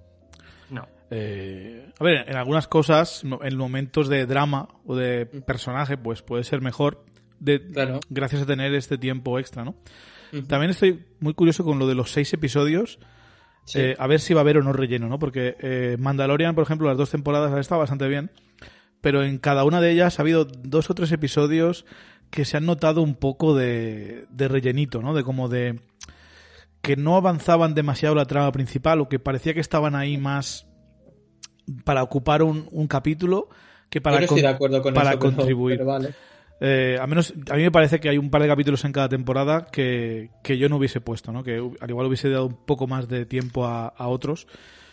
No. Eh, a ver, en algunas cosas, en momentos de drama o de personaje, pues puede ser mejor de, gracias a tener este tiempo extra, ¿no? También estoy muy curioso con lo de los seis episodios. Eh, a ver si va a haber o no relleno, ¿no? Porque eh, Mandalorian, por ejemplo, las dos temporadas ha estado bastante bien, pero en cada una de ellas ha habido dos o tres episodios que se han notado un poco de, de rellenito, ¿no? De como de que no avanzaban demasiado la trama principal o que parecía que estaban ahí más para ocupar un, un capítulo que para, para contribuir. Eh, a menos a mí me parece que hay un par de capítulos en cada temporada que, que yo no hubiese puesto, ¿no? Que al igual hubiese dado un poco más de tiempo a, a otros.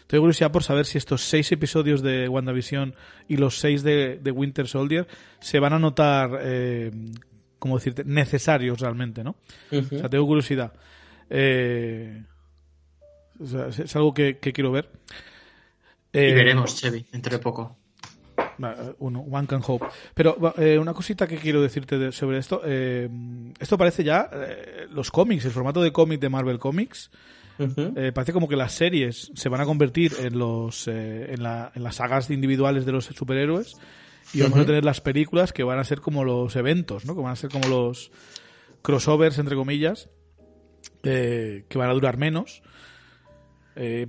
Tengo curiosidad por saber si estos seis episodios de WandaVision y los seis de, de Winter Soldier se van a notar, eh, como decirte, necesarios realmente, ¿no? O sea, tengo curiosidad. Eh, es algo que, que quiero ver. y eh, veremos, Chevy, entre poco. Uno, one can hope. Pero eh, una cosita que quiero decirte sobre esto. Eh, esto parece ya eh, los cómics, el formato de cómic de Marvel Comics. parece como que las series se van a convertir en los en, las sagas individuales de los superhéroes y vamos a tener las películas que van a ser como los eventos, ¿no? Que van a ser como los crossovers entre comillas que van a durar menos.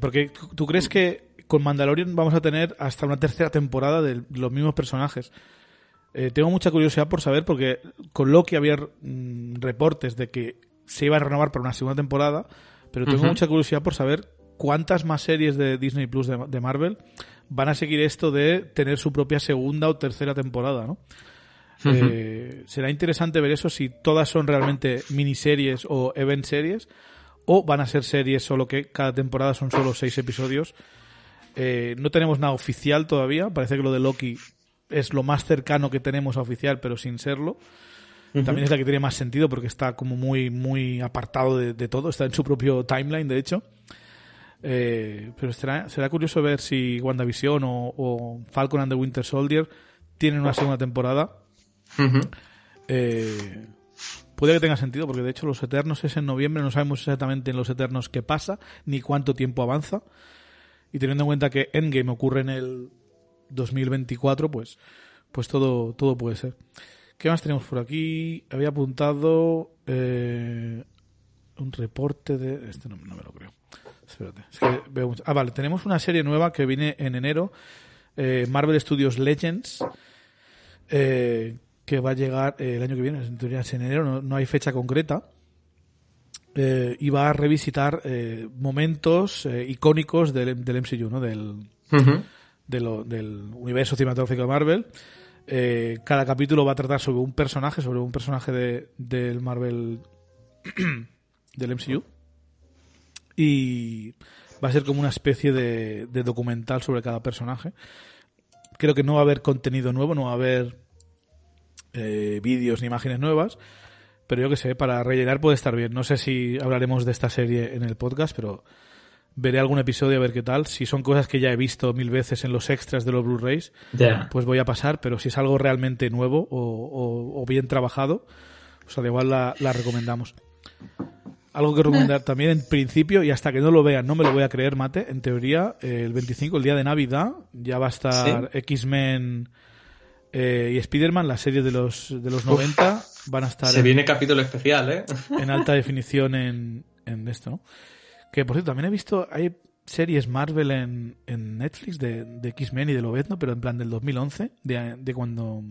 porque tú crees que con Mandalorian vamos a tener hasta una tercera temporada de los mismos personajes. Eh, tengo mucha curiosidad por saber, porque con Loki había mm, reportes de que se iba a renovar para una segunda temporada, pero tengo mucha curiosidad por saber cuántas más series de Disney Plus de, Marvel van a seguir esto de tener su propia segunda o tercera temporada, ¿no? Eh, será interesante ver eso si todas son realmente miniseries o event series o van a ser series solo que cada temporada son solo seis episodios eh, no tenemos nada oficial todavía. Parece que lo de Loki es lo más cercano que tenemos a oficial, pero sin serlo. También es la que tiene más sentido porque está como muy, muy apartado de, todo. Está en su propio timeline, de hecho. Eh, pero será, será curioso ver si WandaVision o, o, Falcon and the Winter Soldier tienen una segunda temporada. Eh, puede que tenga sentido porque de hecho los Eternos es en noviembre. No sabemos exactamente en los Eternos qué pasa ni cuánto tiempo avanza. Y teniendo en cuenta que Endgame ocurre en el 2024, pues, pues todo, todo puede ser. ¿Qué más tenemos por aquí? Había apuntado eh, un reporte de... Este no, me lo creo. Espérate. Ah, vale. Tenemos una serie nueva que viene en enero. Eh, Marvel Studios Legends. Eh, que va a llegar el año que viene. En teoría es en enero. no hay fecha concreta eh, iba a revisitar eh, momentos eh, icónicos del, del, MCU, ¿no? Del, del universo cinematográfico de Marvel. Eh, cada capítulo va a tratar sobre un personaje, sobre un personaje de, del Marvel del MCU. Y va a ser como una especie de, de documental sobre cada personaje. Creo que no va a haber contenido nuevo, no va a haber vídeos ni imágenes nuevas pero yo que sé, para rellenar puede estar bien. No sé si hablaremos de esta serie en el podcast, pero veré algún episodio a ver qué tal. Si son cosas que ya he visto mil veces en los extras de los Blu-rays, pues voy a pasar. Pero si es algo realmente nuevo o, bien trabajado, pues al igual la, recomendamos. Algo que recomendar también en principio, y hasta que no lo vean, no me lo voy a creer, Mate. En teoría, el 25, el día de Navidad, ya va a estar X-Men eh, y Spider-Man, la serie de los, de los 90, van a estar. Se viene capítulo especial, ¿eh? En alta definición en, en esto, ¿no? Que por cierto, también he visto. Hay series Marvel en, en Netflix de, de X-Men y de Lobezno, pero en plan del 2011, de, de cuando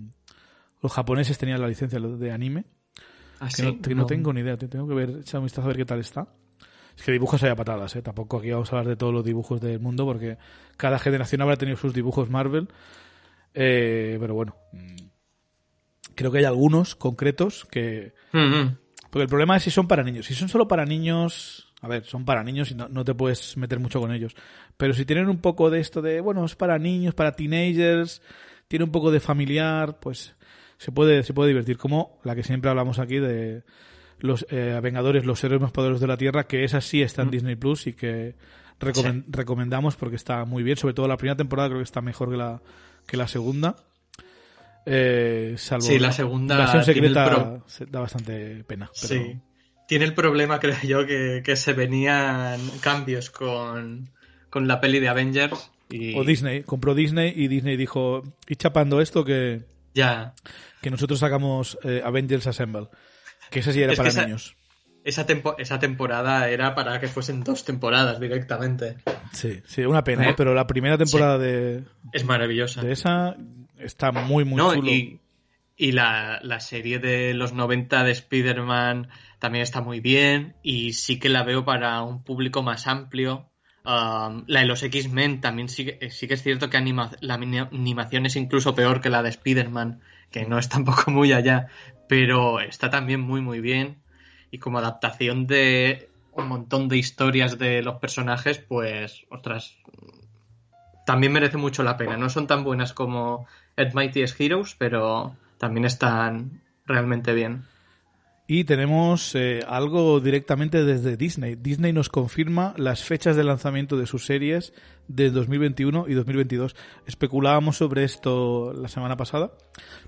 los japoneses tenían la licencia de anime. ¿Ah, que, no, tengo ni idea, tengo que ver, echar un vistazo a ver qué tal está. Es que dibujos hay a patadas, ¿eh? Tampoco aquí vamos a hablar de todos los dibujos del mundo porque cada generación habrá tenido sus dibujos Marvel eh, pero bueno, mm, creo que hay algunos concretos que... Porque el problema es si son para niños. Si son solo para niños, a ver, son para niños y no, te puedes meter mucho con ellos. Pero si tienen un poco de esto de, bueno, es para niños, para teenagers, tiene un poco de familiar, pues se puede, se puede divertir. Como la que siempre hablamos aquí de los eh, Vengadores, los héroes más poderosos de la Tierra, que esa sí está en Disney Plus y que recomendamos porque está muy bien. Sobre todo la primera temporada creo que está mejor que la, que la segunda. Eh, salvo sí, la segunda. versión secreta da bastante pena. Sí. Tiene el problema, creo yo, que, se venían cambios con, con la peli de Avengers. Y... O Disney. Compró Disney y Disney dijo: Y chapando esto que. Ya. Que nosotros sacamos eh, Avengers Assemble. Que ese sí era para niños. Esa, esa temporada era para que fuesen dos temporadas directamente. Sí, sí, una pena, ¿eh? pero la primera temporada de. Es maravillosa. De esa está muy, muy chulo. Y, y la, la, serie de los 90 de Spider-Man también está muy bien. Y sí que la veo para un público más amplio. Um, la de los X-Men también sí, sí, que es cierto que anima, la animación es incluso peor que la de Spider-Man, que no es tampoco muy allá, pero está también muy, muy bien y como adaptación de un montón de historias de los personajes, pues, ostras, también merece mucho la pena. No son tan buenas como Ed Mighty's Heroes, pero también están realmente bien. Y tenemos eh, algo directamente desde Disney. Disney nos confirma las fechas de lanzamiento de sus series de 2021 y 2022. Especulábamos sobre esto la semana pasada.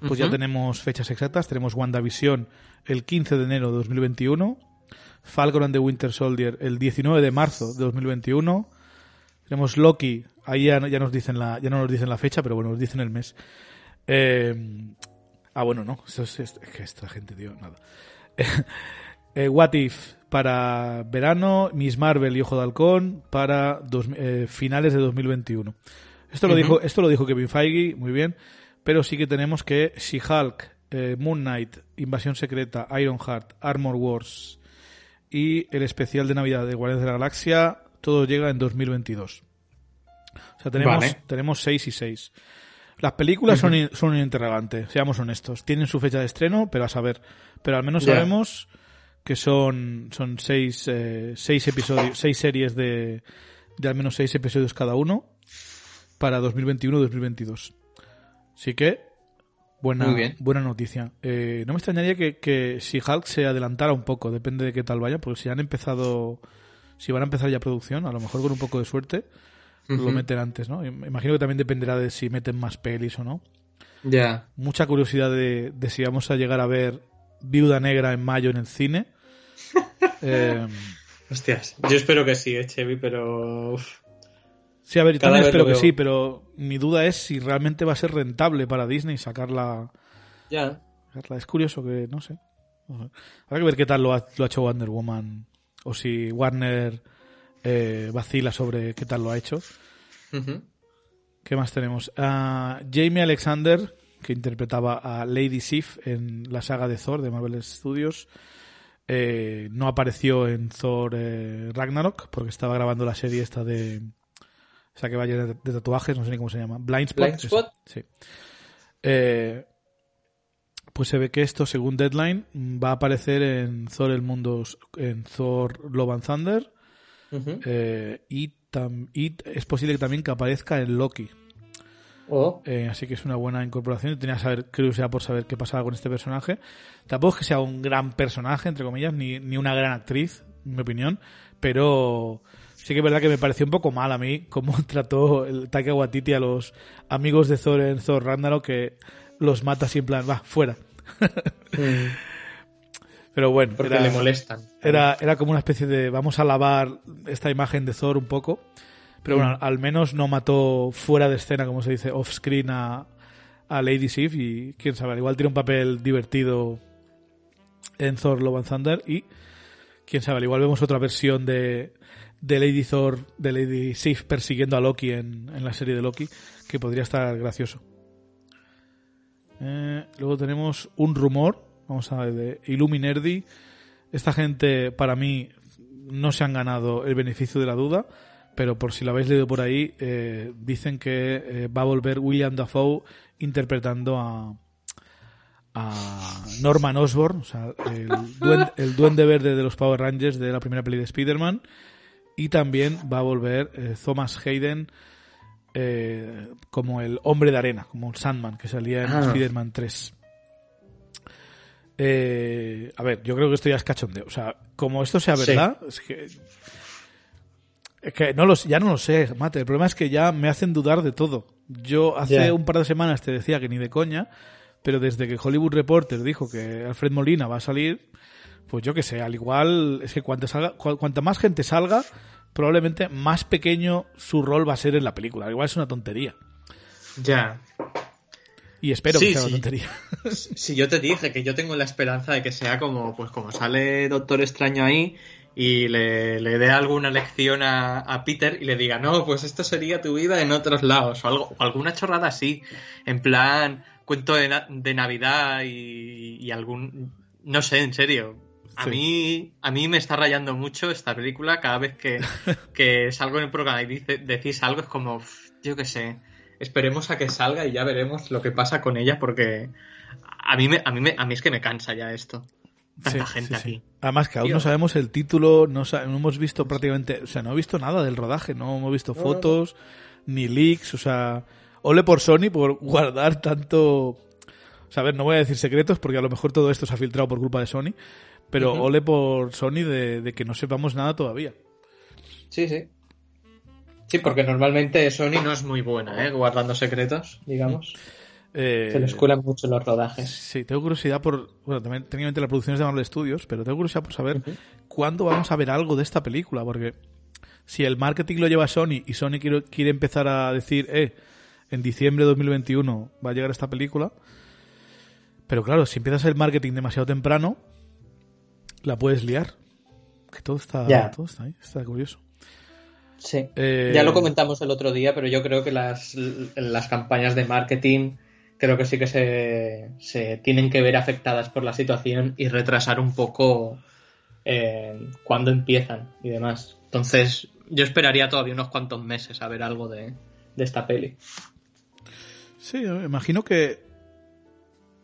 Pues ya Ujú. tenemos fechas exactas. Tenemos WandaVision el 15 de enero de 2021. Falcon and the Winter Soldier el 19 de marzo de 2021. Tenemos Loki, ahí ya, no- ya nos dicen la, ya no nos dicen la fecha, pero bueno, nos dicen el mes. Eh, ah, bueno, no, esto es, es que esta gente, tío, nada. Eh, What If para verano, Miss Marvel y Ojo de Halcón para dos- eh, finales de 2021. Esto lo, dijo, esto lo dijo Kevin Feige, muy bien, pero sí que tenemos que She-Hulk, eh, Moon Knight, Invasión Secreta, Ironheart, Armor Wars y el especial de Navidad de Guardianes de la Galaxia, todo llega en 2022. O sea, tenemos, Vale. tenemos 6 y 6. Las películas son, son un interrogante, seamos honestos. Tienen su fecha de estreno, pero a saber. Pero al menos sabemos que son, son seis, eh, seis episodios, seis series de, de al menos seis episodios cada uno para 2021-2022. Así que, buena, Muy bien. buena noticia. Eh, no me extrañaría que, que si Hulk se adelantara un poco, depende de qué tal vaya, porque si han empezado, si van a empezar ya producción, a lo mejor con un poco de suerte, lo meten antes, ¿no? Imagino que también dependerá de si meten más pelis o no. Ya. Mucha curiosidad de, de si vamos a llegar a ver Viuda Negra en mayo en el cine. Eh, Hostias. Yo espero que sí, eh, Chevy, pero. uf. sí, a ver, yo Cada también espero que sí, pero mi duda es si realmente va a ser rentable para Disney sacarla. Ya. sacarla. Es curioso que, no sé. No sé. Habrá que ver qué tal lo ha, lo ha hecho Wonder Woman. O si Warner eh, vacila sobre qué tal lo ha hecho. ¿Qué más tenemos? Ah, Jamie Alexander, que interpretaba a Lady Sif en la saga de Thor de Marvel Studios, eh, no apareció en Thor eh, Ragnarok porque estaba grabando la serie esta de... O sea, que vaya de, de tatuajes, no sé ni cómo se llama. Blind Spot. Blind Spot. esa, Sí. Eh, pues se ve que esto, según Deadline, va a aparecer en Thor el mundo, en Thor Love and Thunder Eh, y, tam- y es posible que también que aparezca en Loki. Oh. Eh, así que es una buena incorporación. Tenía saber, curiosidad por saber qué pasaba con este personaje. Tampoco es que sea un gran personaje, entre comillas, ni, ni una gran actriz, en mi opinión. Pero sí que es verdad que me pareció un poco mal a mí cómo trató el Taika Waititi a los amigos de Thor en Thor Ragnarok que los mata así en plan, va, fuera. Mm. Pero bueno, Porque era- le molestan. era, era como una especie de vamos a lavar esta imagen de Thor un poco. Pero bueno, al menos no mató fuera de escena, como se dice, off screen a, a Lady Sif y quién sabe, al igual tiene un papel divertido en Thor Love and Thunder y quién sabe, al igual vemos otra versión de, de Lady Thor, de Lady Sif persiguiendo a Loki en, en la serie de Loki, que podría estar gracioso. Eh, luego tenemos un rumor, vamos a ver, de Illuminerdi. Esta gente, para mí, no se han ganado el beneficio de la duda, pero por si lo habéis leído por ahí, eh, dicen que eh, va a volver William Dafoe interpretando a, a Norman Osborn, o sea, el duende, el duende verde de los Power Rangers de la primera peli de Spider-Man, y también va a volver eh, Thomas Hayden eh, como el hombre de arena, como el Sandman que salía en Ah. Spider-Man 3. Eh, a ver, yo creo que esto ya es cachondeo. O sea, como esto sea Sí. verdad, es que. Es que no lo, sé- ya no lo sé, Mate. El problema es que ya me hacen dudar de todo. Yo hace un par de semanas te decía que ni de coña, pero desde que Hollywood Reporter dijo que Alfred Molina va a salir, pues yo que sé, al igual es que cuanta, salga, cu- cuanta más gente salga, probablemente más pequeño su rol va a ser en la película. Al igual es una tontería. Ya. Y espero Sí, que sea sí. una tontería. Si yo te dije que yo tengo la esperanza de que sea como, pues como sale Doctor Extraño ahí y le, le dé alguna lección a, a Peter y le diga, no, pues esto sería tu vida en otros lados o algo, o alguna chorrada así, en plan cuento de, na- de Navidad y, y algún, no sé, en serio. A Sí. mí, a mí me está rayando mucho esta película. Cada vez que, que salgo en el programa y dice, decís algo, es como, "Uf, yo qué sé. Esperemos a que salga y ya veremos lo que pasa con ella, porque a mí, me, a mí, me, a mí es que me cansa ya esto. Tanta Sí, gente sí, sí. aquí. Además que aún no sabemos el título, no, hemos visto prácticamente, o sea, no he visto nada del rodaje, no hemos visto No, fotos, ni leaks, o sea, ole por Sony por guardar tanto, O sea, a ver, no voy a decir secretos porque a lo mejor todo esto se ha filtrado por culpa de Sony, pero ole por Sony de, de que no sepamos nada todavía. Sí, sí. Sí, porque normalmente Sony no es muy buena, ¿eh? Guardando secretos, digamos. Eh, Se les cuelan mucho los rodajes. Sí, tengo curiosidad por. Bueno, también técnicamente la producción es de Marvel Studios, pero tengo curiosidad por saber cuándo vamos a ver algo de esta película, porque si el marketing lo lleva Sony y Sony quiere, quiere empezar a decir, eh, en diciembre de 2021 va a llegar esta película. Pero claro, si empiezas el marketing demasiado temprano, la puedes liar. Que todo está, todo está ahí, está curioso. Sí. Eh, Ya lo comentamos el otro día, pero yo creo que las, las campañas de marketing creo que sí que se, se tienen que ver afectadas por la situación y retrasar un poco eh, cuándo empiezan y demás. Entonces, yo esperaría todavía unos cuantos meses a ver algo de, de esta peli. Sí, imagino que.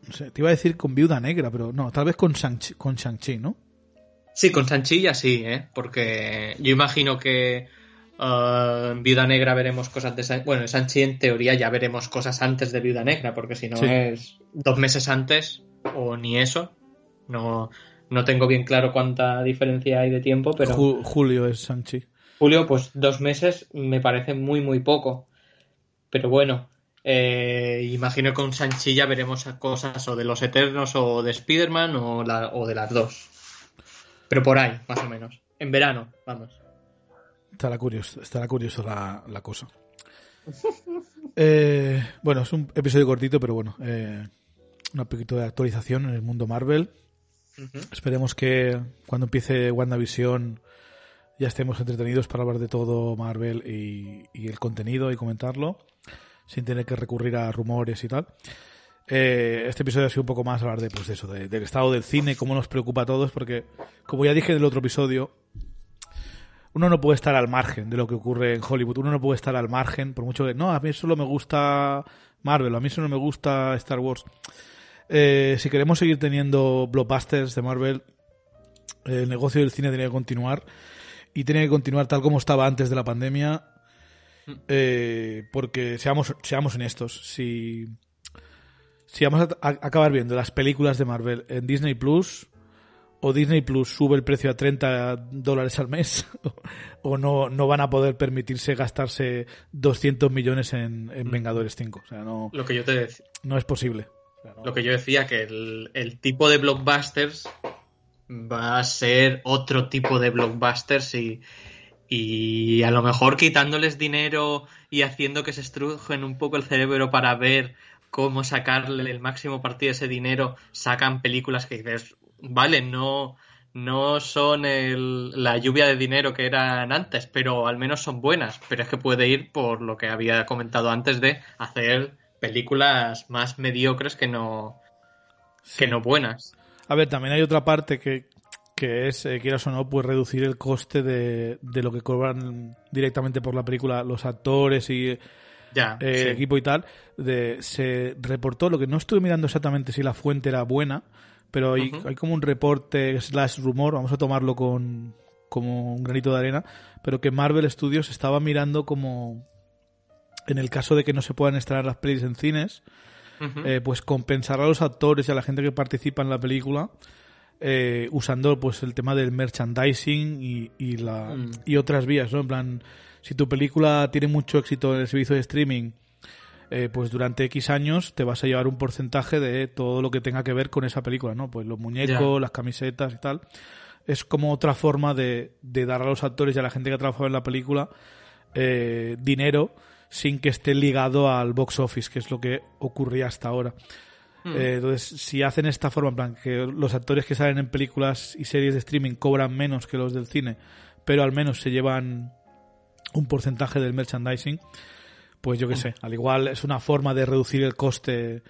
No sé, te iba a decir con Viuda Negra, pero no, tal vez con Shang-Chi, con Shang-Chi, ¿no? Sí, con Sanchilla sí, ¿eh? Porque yo imagino que ah, en Viuda Negra veremos cosas de San... Bueno, en Sanchi en teoría ya veremos cosas antes de Viuda Negra, porque si no Sí. es dos meses antes o ni eso. No, no tengo bien claro cuánta diferencia hay de tiempo, pero Ju- Julio es Shang-Chi. Julio, pues dos meses me parece muy, muy poco. Pero bueno, eh, imagino que con Sanchi ya veremos cosas o de los Eternos o de Spider-Man o, la- o de las dos. Pero por ahí, más o menos. En verano, vamos. Estará curioso, estará curioso la, la cosa. Eh, bueno, es un episodio cortito, pero bueno, eh, un poquito de actualización en el mundo Marvel. Esperemos que cuando empiece WandaVision ya estemos entretenidos para hablar de todo Marvel y, y el contenido y comentarlo, sin tener que recurrir a rumores y tal. Eh, este episodio ha sido un poco más hablar de, pues, de eso, de- del estado del cine, cómo nos preocupa a todos, porque, como ya dije en el otro episodio, uno no puede estar al margen de lo que ocurre en Hollywood. Uno no puede estar al margen, por mucho que. No, a mí solo me gusta Marvel, a mí solo me gusta Star Wars. Eh, si queremos seguir teniendo blockbusters de Marvel, el negocio del cine tiene que continuar. Y tiene que continuar tal como estaba antes de la pandemia. eh, porque seamos, seamos honestos, si, si vamos a- acabar viendo las películas de Marvel en Disney Plus, o Disney Plus sube el precio a 30 dólares al mes, o no, no van a poder permitirse gastarse 200 millones en, en Vengadores 5. O sea, no, Lo que yo te decía. no es posible. O sea, no- Lo que yo decía, que el, el tipo de blockbusters va a ser otro tipo de blockbusters y, y a lo mejor quitándoles dinero y haciendo que se estrujen un poco el cerebro para ver cómo sacarle el máximo partido de ese dinero, sacan películas que dices, vale, no, no son el- la lluvia de dinero que eran antes, pero al menos son buenas. Pero es que puede ir por lo que había comentado antes de hacer películas más mediocres que no, que no buenas. A ver, también hay otra parte que, que es, eh, quieras o no, pues reducir el coste de, de lo que cobran directamente por la película los actores y Ya, eh, sí. equipo y tal. De, se reportó, lo que no estuve mirando exactamente si la fuente era buena, pero hay, hay como un reporte slash rumor, vamos a tomarlo con como un granito de arena, pero que Marvel Studios estaba mirando como en el caso de que no se puedan estrenar las pelis en cines, eh, pues compensar a los actores y a la gente que participa en la película eh, usando pues el tema del merchandising y, y la Mm. y otras vías, ¿no? En plan, si tu película tiene mucho éxito en el servicio de streaming, eh, pues durante X años te vas a llevar un porcentaje de todo lo que tenga que ver con esa película, ¿no? Pues los muñecos, las camisetas y tal. Es como otra forma de, de dar a los actores y a la gente que ha trabajado en la película eh, dinero sin que esté ligado al box office, que es lo que ocurría hasta ahora. Mm. Eh, entonces, si hacen esta forma, en plan, que los actores que salen en películas y series de streaming cobran menos que los del cine, pero al menos se llevan un porcentaje del merchandising, pues yo qué sé, al igual es una forma de reducir el coste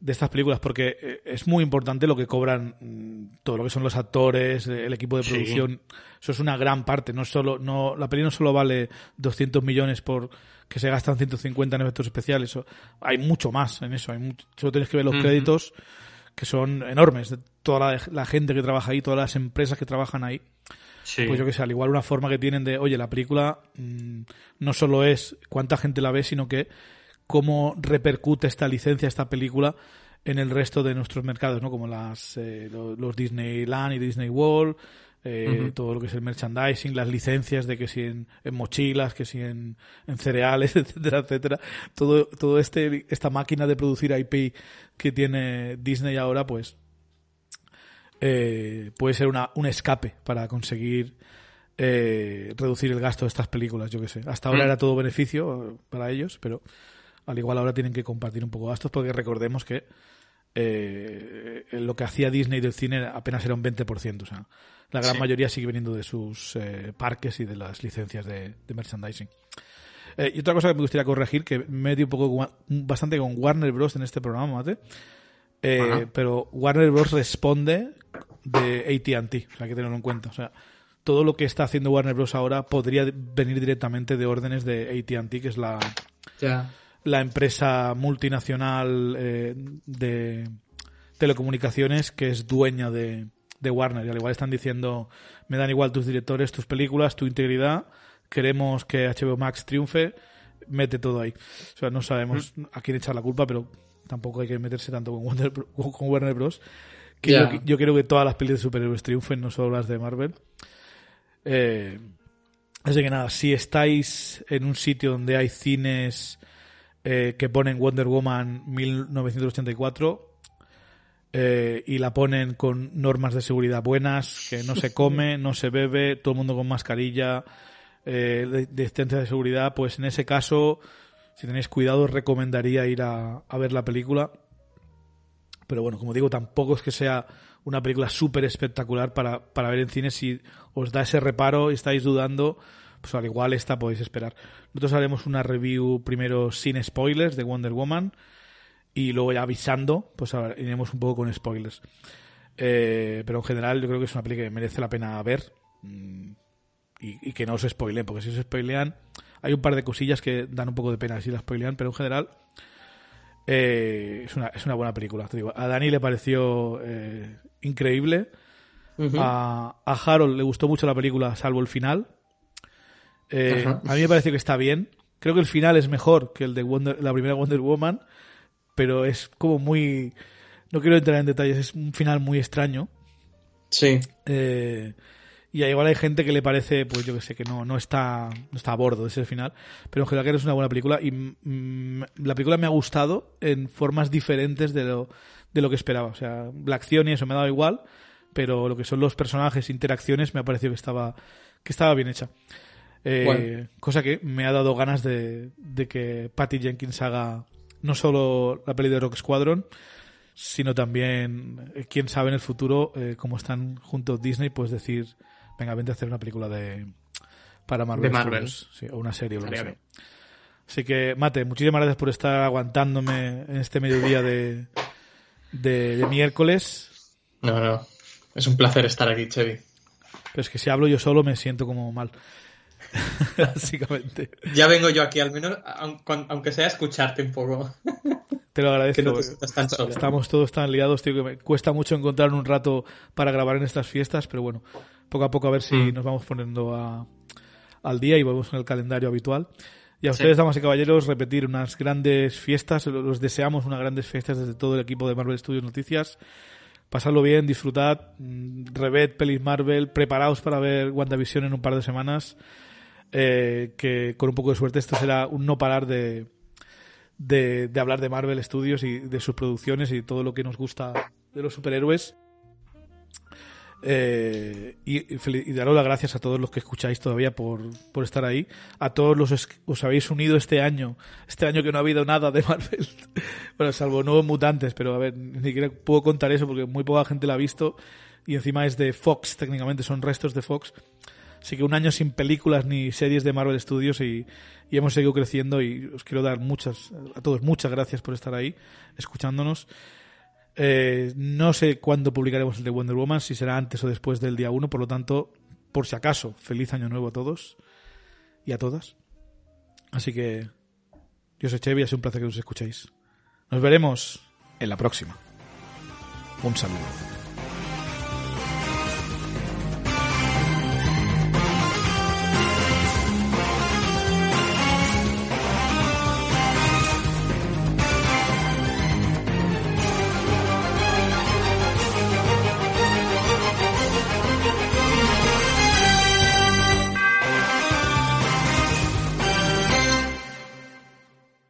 de estas películas, porque eh, es muy importante lo que cobran mm, todo lo que son los actores, eh, el equipo de Sí. producción. Eso es una gran parte. No solo, no, la peli no solo vale 200 millones por que se gastan 150 en efectos especiales. hay mucho más en eso. Hay mucho, solo tienes que ver los créditos que son enormes toda la, la gente que trabaja ahí, todas las empresas que trabajan ahí. Sí. Pues yo que sé, al igual una forma que tienen de, oye, la película mm, no solo es cuánta gente la ve, sino que cómo repercute esta licencia, esta película en el resto de nuestros mercados, ¿no? Como las eh, lo- los Disneyland y Disney World, eh, todo lo que es el merchandising, las licencias de que si en, en mochilas, que si en, en cereales, etcétera, etcétera. Todo, todo este, esta máquina de producir IP que tiene Disney ahora, pues, eh, puede ser una, un escape para conseguir eh, reducir el gasto de estas películas, yo que sé. Hasta ahora Mm. era todo beneficio eh, para ellos, pero al igual ahora tienen que compartir un poco gastos porque recordemos que eh, lo que hacía Disney del cine apenas era un 20%. O sea, la gran Sí. mayoría sigue viniendo de sus eh, parques y de las licencias de, de merchandising. Eh, y otra cosa que me gustaría corregir, que me dio un poco bastante con Warner Bros. en este programa, Mate. Pero Warner Bros. responde de AT&T, o sea, hay que tenerlo en cuenta. O sea, todo lo que está haciendo Warner Bros. ahora podría venir directamente de órdenes de AT&T, que es la, Ya. la empresa multinacional eh, de telecomunicaciones que es dueña de, de Warner. Y al igual están diciendo, me dan igual tus directores, tus películas, tu integridad, queremos que HBO Max triunfe, mete todo ahí. O sea, no sabemos a quién echar la culpa, pero tampoco hay que meterse tanto con Warner, con Warner Bros. Que yo, yo quiero que todas las pelis de superhéroes triunfen, no solo las de Marvel. Eh, así que nada, si estáis en un sitio donde hay cines eh, que ponen Wonder Woman 1984 eh, y la ponen con normas de seguridad buenas, que no se come, no se bebe, todo el mundo con mascarilla, eh, de distancia de seguridad, pues en ese caso, si tenéis cuidado, os recomendaría ir a, a ver la película. Pero bueno, como digo, tampoco es que sea una película súper espectacular para, para ver en cine. Si os da ese reparo y estáis dudando, pues al igual esta podéis esperar. Nosotros haremos una review primero sin spoilers de Wonder Woman y luego ya avisando, pues iremos un poco con spoilers. Eh, pero en general yo creo que es una película que merece la pena ver mm, y, y que no os spoileen, porque si os spoilean hay un par de cosillas que dan un poco de pena si las spoilean, pero en general eh, es, una, es una buena película. Te digo, a Dani le pareció eh, increíble. A, a Harold le gustó mucho la película, salvo el final. Eh, a mí me parece que está bien. Creo que el final es mejor que el de Wonder- la primera Wonder Woman, pero es como muy... No quiero entrar en detalles, es un final muy extraño. Sí. Eh, y igual hay gente que le parece, pues yo que sé, que no, no está no está a bordo de ese final. Pero en general es una buena película y mm, la película me ha gustado en formas diferentes de lo, de lo que esperaba. O sea, la acción y eso me ha dado igual, pero lo que son los personajes, interacciones, me ha parecido que estaba, que estaba bien hecha. Eh, Bueno. Cosa que me ha dado ganas de, de que Patty Jenkins haga no solo la peli de Rock Squadron, sino también, eh, quién sabe en el futuro, eh, como están juntos Disney, pues decir, venga, vente a hacer una película de para Marvel. De Marvel. Sí, o una serie o lo que Estaría sea. bien. Así que, Mate, muchísimas gracias por estar aguantándome en este mediodía de, de, de miércoles. No, no. Es un placer estar aquí, Chevy. Pero es que si hablo yo solo me siento como mal. Básicamente. Ya vengo yo aquí, al menos, aunque sea escucharte un poco. Te lo agradezco. no tan solo. Estamos todos tan liados, tío, que me cuesta mucho encontrar un rato para grabar en estas fiestas, pero bueno, poco a poco a ver si Mm. nos vamos poniendo a- al día y volvemos con el calendario habitual. Y a Sí. ustedes, damas y caballeros, repetir unas grandes fiestas, los deseamos unas grandes fiestas desde todo el equipo de Marvel Studios Noticias. Pasadlo bien, disfrutad, mm, reved pelis Marvel, preparaos para ver WandaVision en un par de semanas, eh, que con un poco de suerte esto será un no parar de, de, de hablar de Marvel Studios y de sus producciones y todo lo que nos gusta de los superhéroes. Eh, y, y daros las gracias a todos los que escucháis todavía por, por estar ahí. A todos los que os habéis unido este año. Este año que no ha habido nada de Marvel. bueno, salvo nuevos mutantes, pero a ver, ni siquiera puedo contar eso porque muy poca gente la ha visto. Y encima es de Fox, técnicamente son restos de Fox. Así que un año sin películas ni series de Marvel Studios y, hemos seguido creciendo y os quiero dar muchas, a todos muchas gracias por estar ahí, escuchándonos. Eh, no sé cuándo publicaremos el de Wonder Woman, si será antes o después del día 1, por lo tanto, por si acaso, feliz año nuevo a todos y a todas. Así que yo soy Chevy, ha sido un placer que os escuchéis. Nos veremos en la próxima. Un saludo.